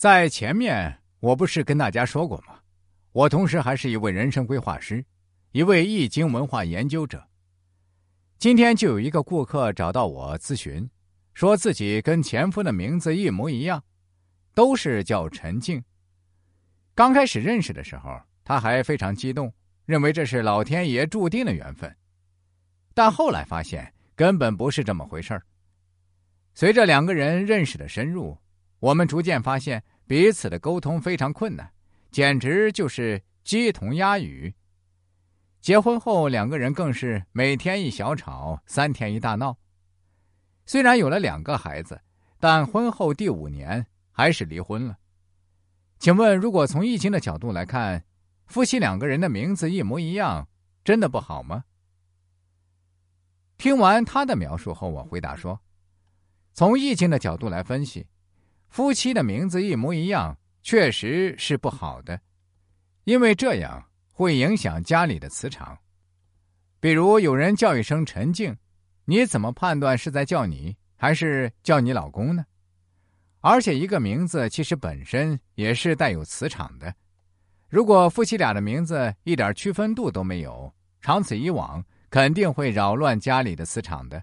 在前面我不是跟大家说过吗？我同时还是一位人生规划师，一位易经文化研究者。今天就有一个顾客找到我咨询，说自己跟前夫的名字一模一样，都是叫陈静。刚开始认识的时候，他还非常激动，认为这是老天爷注定的缘分。但后来发现根本不是这么回事儿。随着两个人认识的深入，我们逐渐发现彼此的沟通非常困难，简直就是鸡同鸭语。结婚后，两个人更是每天一小吵，三天一大闹。虽然有了两个孩子，但婚后第五年还是离婚了。请问，如果从易经的角度来看，夫妻两个人的名字一模一样，真的不好吗？听完他的描述后，我回答说：从易经的角度来分析，夫妻的名字一模一样，确实是不好的，因为这样。会影响家里的磁场，比如有人叫一声陈静，你怎么判断是在叫你还是叫你老公呢？而且一个名字其实本身也是带有磁场的，如果夫妻俩的名字一点区分度都没有，长此以往肯定会扰乱家里的磁场的。